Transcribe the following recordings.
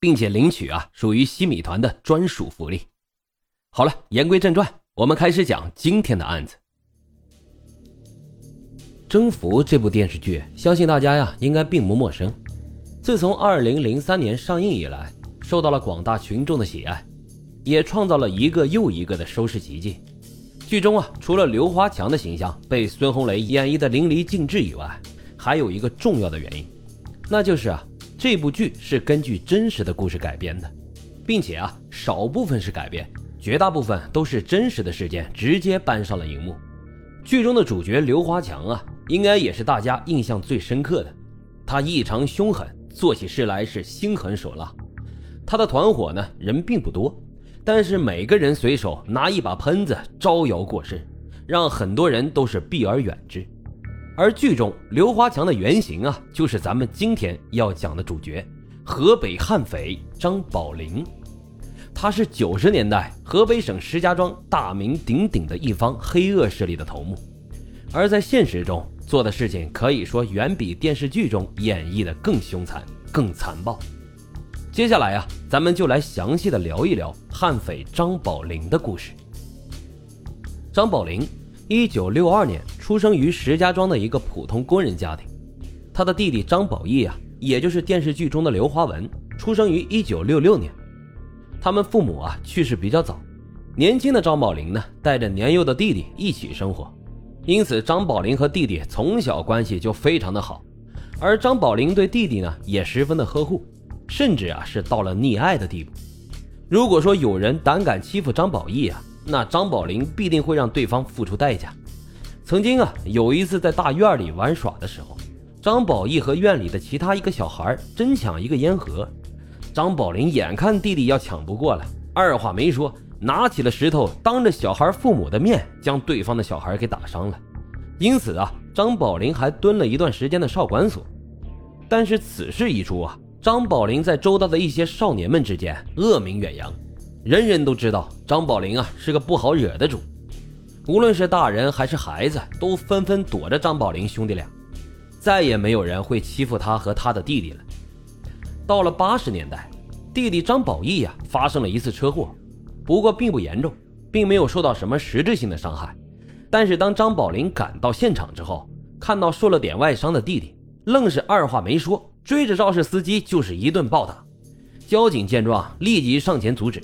并且领取啊，属于西米团的专属福利。好了，言归正传，我们开始讲今天的案子。《征服》这部电视剧，相信大家呀应该并不陌生。自从二零零三年上映以来，受到了广大群众的喜爱，也创造了一个又一个的收视奇迹。剧中啊，除了刘华强的形象被孙红雷演绎的淋漓尽致以外，还有一个重要的原因，那就是啊。这部剧是根据真实的故事改编的，并且啊，少部分是改编，绝大部分都是真实的事件直接搬上了荧幕。剧中的主角刘华强啊，应该也是大家印象最深刻的。他异常凶狠，做起事来是心狠手辣。他的团伙呢，人并不多，但是每个人随手拿一把喷子招摇过市，让很多人都是避而远之。而剧中刘华强的原型啊，就是咱们今天要讲的主角——河北悍匪张宝林。他是九十年代河北省石家庄大名鼎鼎的一方黑恶势力的头目，而在现实中做的事情可以说远比电视剧中演绎的更凶残、更残暴。接下来啊，咱们就来详细的聊一聊悍匪张宝林的故事。张宝林。一九六二年出生于石家庄的一个普通工人家庭，他的弟弟张宝义啊，也就是电视剧中的刘华文，出生于一九六六年。他们父母啊去世比较早，年轻的张宝林呢带着年幼的弟弟一起生活，因此张宝林和弟弟从小关系就非常的好，而张宝林对弟弟呢也十分的呵护，甚至啊是到了溺爱的地步。如果说有人胆敢欺负张宝义啊，那张宝林必定会让对方付出代价。曾经啊，有一次在大院里玩耍的时候，张宝义和院里的其他一个小孩争抢一个烟盒，张宝林眼看弟弟要抢不过了，二话没说，拿起了石头，当着小孩父母的面将对方的小孩给打伤了。因此啊，张宝林还蹲了一段时间的少管所。但是此事一出啊，张宝林在周遭的一些少年们之间恶名远扬。人人都知道张宝林啊是个不好惹的主，无论是大人还是孩子，都纷纷躲着张宝林兄弟俩，再也没有人会欺负他和他的弟弟了。到了八十年代，弟弟张宝义呀发生了一次车祸，不过并不严重，并没有受到什么实质性的伤害。但是当张宝林赶到现场之后，看到受了点外伤的弟弟，愣是二话没说，追着肇事司机就是一顿暴打。交警见状，立即上前阻止。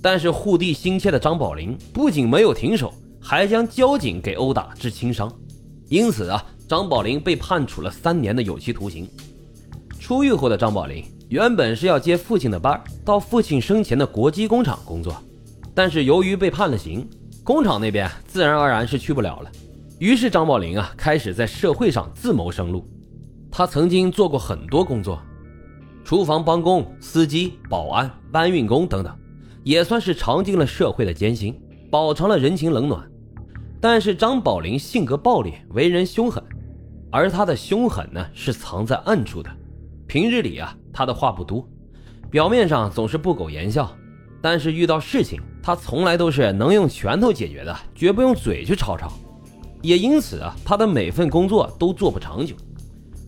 但是护弟心切的张宝林不仅没有停手，还将交警给殴打致轻伤，因此啊，张宝林被判处了三年的有期徒刑。出狱后的张宝林原本是要接父亲的班，到父亲生前的国机工厂工作，但是由于被判了刑，工厂那边自然而然是去不了了。于是张宝林啊，开始在社会上自谋生路。他曾经做过很多工作，厨房帮工、司机、保安、搬运工等等。也算是尝尽了社会的艰辛，饱尝了人情冷暖。但是张宝林性格暴烈，为人凶狠，而他的凶狠呢是藏在暗处的。平日里啊，他的话不多，表面上总是不苟言笑，但是遇到事情，他从来都是能用拳头解决的，绝不用嘴去吵吵。也因此啊，他的每份工作都做不长久。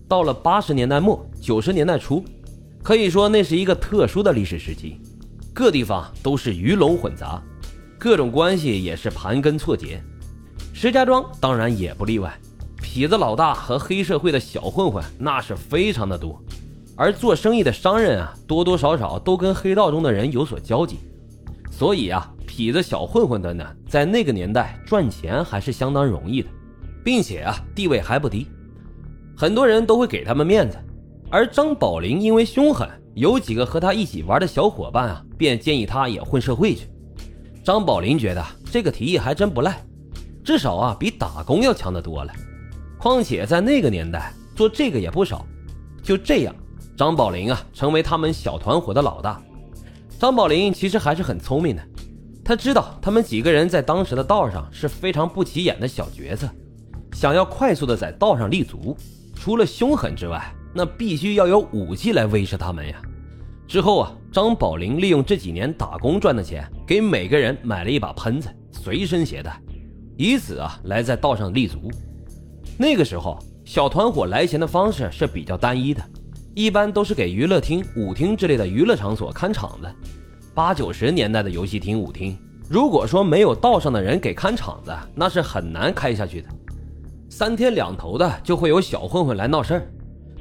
到了八十年代末九十年代初，可以说那是一个特殊的历史时期。各地方都是鱼龙混杂，各种关系也是盘根错节。石家庄当然也不例外，痞子老大和黑社会的小混混那是非常的多。而做生意的商人啊，多多少少都跟黑道中的人有所交集，所以啊，痞子小混混的呢，在那个年代赚钱还是相当容易的，并且啊，地位还不低，很多人都会给他们面子。而张宝林因为凶狠。有几个和他一起玩的小伙伴啊，便建议他也混社会去。张宝林觉得这个提议还真不赖，至少啊比打工要强得多了。况且在那个年代做这个也不少。就这样，张宝林啊成为他们小团伙的老大。张宝林其实还是很聪明的，他知道他们几个人在当时的道上是非常不起眼的小角色，想要快速的在道上立足，除了凶狠之外，那必须要有武器来威慑他们呀。之后啊，张宝林利用这几年打工赚的钱，给每个人买了一把喷子，随身携带，以此啊来在道上立足。那个时候，小团伙来钱的方式是比较单一的，一般都是给娱乐厅、舞厅之类的娱乐场所看场子。八九十年代的游戏厅、舞厅，如果说没有道上的人给看场子，那是很难开下去的。三天两头的就会有小混混来闹事儿，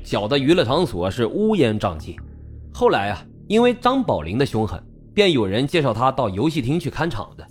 搅得娱乐场所是乌烟瘴气。后来啊，因为张宝林的凶狠，便有人介绍他到游戏厅去看场子。